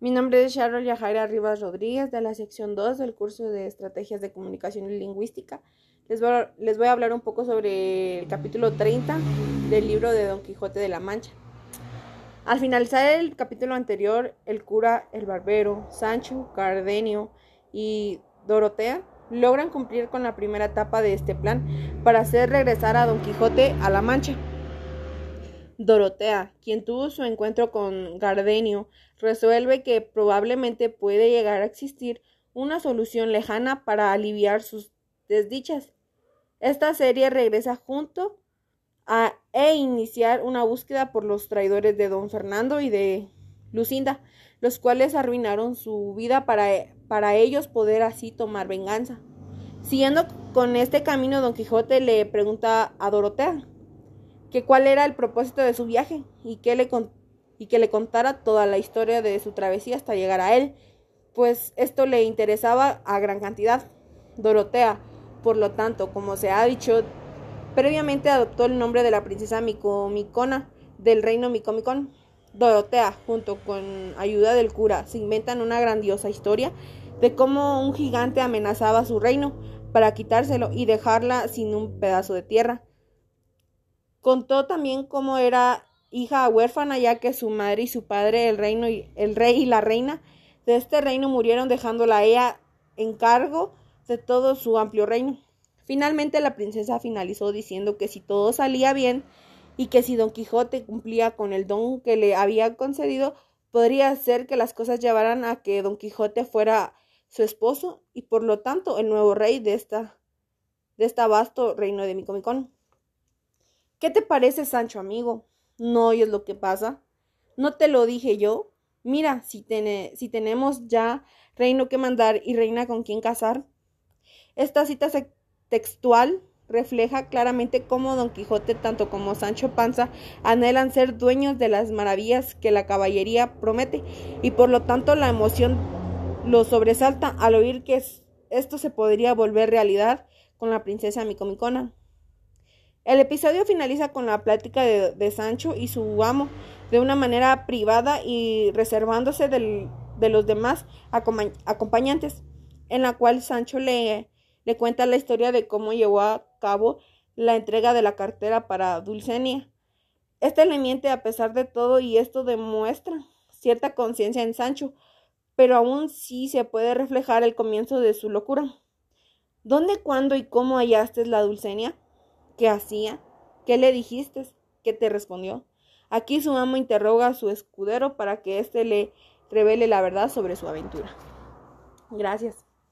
Mi nombre es Sharon Yajaira Rivas Rodríguez de la sección 2 del curso de Estrategias de Comunicación y Lingüística. Les voy, a, les voy a hablar un poco sobre el capítulo 30 del libro de Don Quijote de la Mancha. Al finalizar el capítulo anterior, el cura, el barbero, Sancho, Cardenio y Dorotea logran cumplir con la primera etapa de este plan para hacer regresar a Don Quijote a la Mancha. Dorotea, quien tuvo su encuentro con Gardenio, resuelve que probablemente puede llegar a existir una solución lejana para aliviar sus desdichas. Esta serie regresa junto a e iniciar una búsqueda por los traidores de don Fernando y de Lucinda, los cuales arruinaron su vida para, para ellos poder así tomar venganza. Siguiendo con este camino, don Quijote le pregunta a Dorotea que cuál era el propósito de su viaje y que le, y que le contara toda la historia de su travesía hasta llegar a él, pues esto le interesaba a gran cantidad. Dorotea, por lo tanto, como se ha dicho, previamente adoptó el nombre de la princesa Micomicona del reino Micomicón. Dorotea, junto con ayuda del cura, se inventan una grandiosa historia de cómo un gigante amenazaba su reino para quitárselo y dejarla sin un pedazo de tierra. Contó también cómo era hija huérfana, ya que su madre y su padre, el, reino y, el rey y la reina de este reino, murieron dejándola a ella en cargo de todo su amplio reino. Finalmente la princesa finalizó diciendo que si todo salía bien y que si don Quijote cumplía con el don que le había concedido, podría ser que las cosas llevaran a que don Quijote fuera su esposo y por lo tanto el nuevo rey de esta de este vasto reino de Micomicón. ¿Qué te parece, Sancho, amigo? ¿No oyes lo que pasa? ¿No te lo dije yo? Mira, si, si tenemos ya reino que mandar y reina con quien casar. Esta cita textual refleja claramente cómo Don Quijote, tanto como Sancho Panza, anhelan ser dueños de las maravillas que la caballería promete, y por lo tanto la emoción los sobresalta al oír que esto se podría volver realidad con la princesa Micomicona. El episodio finaliza con la plática de, Sancho y su amo de una manera privada y reservándose de los demás acompañantes, en la cual Sancho le, le cuenta la historia de cómo llevó a cabo la entrega de la cartera para Dulcenia. Este le miente a pesar de todo y esto demuestra cierta conciencia en Sancho, pero aún sí se puede reflejar el comienzo de su locura. ¿Dónde, cuándo y cómo hallaste la Dulcenia? ¿Qué hacía? ¿Qué le dijiste? ¿Qué te respondió? Aquí su amo interroga a su escudero para que éste le revele la verdad sobre su aventura. Gracias.